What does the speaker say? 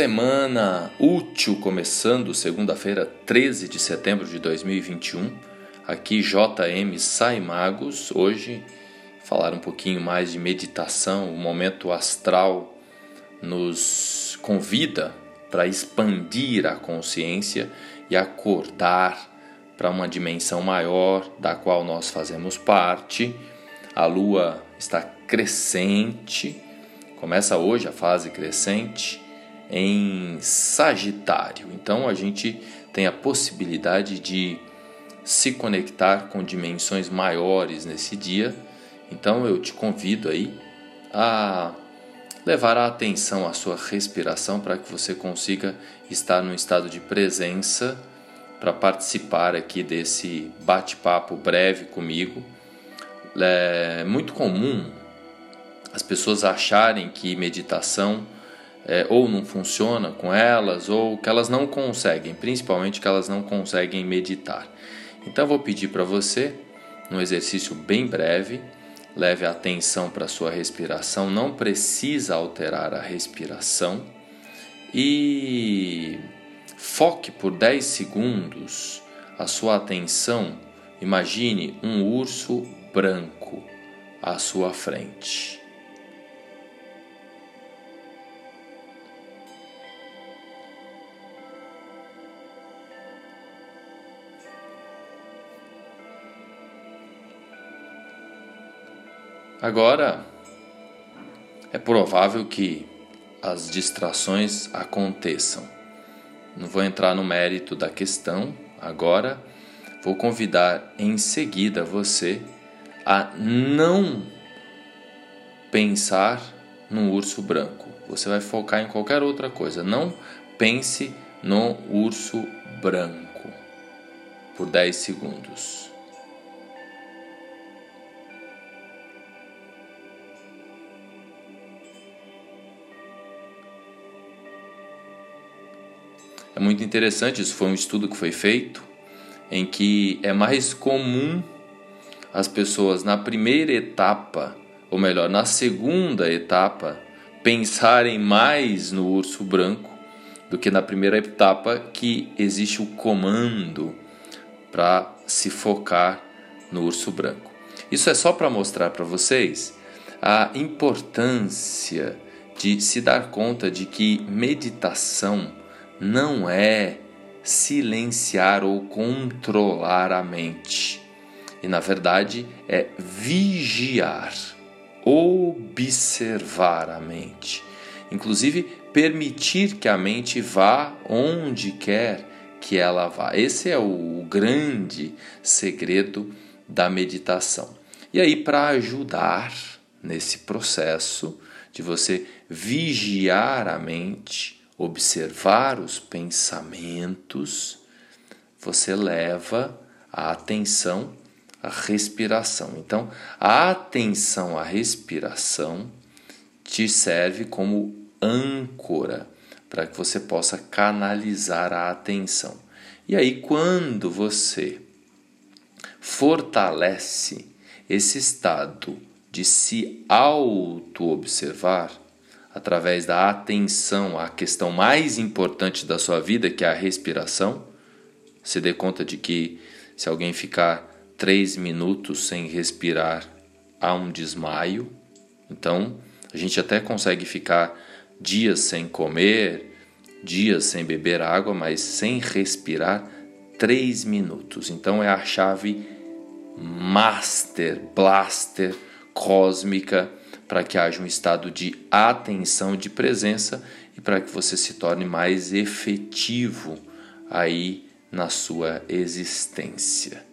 Semana útil começando, segunda-feira, 13 de setembro de 2021. Aqui JM Sai Magos. Hoje falar um pouquinho mais de meditação. O momento astral nos convida para expandir a consciência e acordar para uma dimensão maior da qual nós fazemos parte. A lua está crescente, começa hoje a fase crescente em Sagitário. Então a gente tem a possibilidade de se conectar com dimensões maiores nesse dia. Então eu te convido aí a levar a atenção à sua respiração para que você consiga estar num estado de presença para participar aqui desse bate-papo breve comigo. É muito comum as pessoas acharem que meditação é, ou não funciona com elas, ou que elas não conseguem, principalmente que elas não conseguem meditar. Então, vou pedir para você, num exercício bem breve, leve atenção para a sua respiração, não precisa alterar a respiração e foque por 10 segundos a sua atenção. Imagine um urso branco à sua frente. Agora, é provável que as distrações aconteçam. Não vou entrar no mérito da questão agora, vou convidar em seguida você a não pensar no urso branco. Você vai focar em qualquer outra coisa. Não pense no urso branco por 10 segundos. É muito interessante, isso foi um estudo que foi feito, em que é mais comum as pessoas na primeira etapa, ou melhor, na segunda etapa, pensarem mais no urso branco do que na primeira etapa que existe o comando para se focar no urso branco. Isso é só para mostrar para vocês a importância de se dar conta de que meditação não é silenciar ou controlar a mente. E na verdade é vigiar, observar a mente. Inclusive permitir que a mente vá onde quer que ela vá. Esse é o grande segredo da meditação. E aí, para ajudar nesse processo de você vigiar a mente, observar os pensamentos, você leva a atenção à respiração. Então, a atenção à respiração te serve como âncora para que você possa canalizar a atenção. E aí, quando você fortalece esse estado de se auto-observar, através da atenção à questão mais importante da sua vida, que é a respiração. Se dê conta de que se alguém ficar três minutos sem respirar, há um desmaio. Então, a gente até consegue ficar dias sem comer, dias sem beber água, mas sem respirar três minutos. Então, é a chave master, blaster, cósmica para que haja um estado de atenção, de presença e para que você se torne mais efetivo aí na sua existência.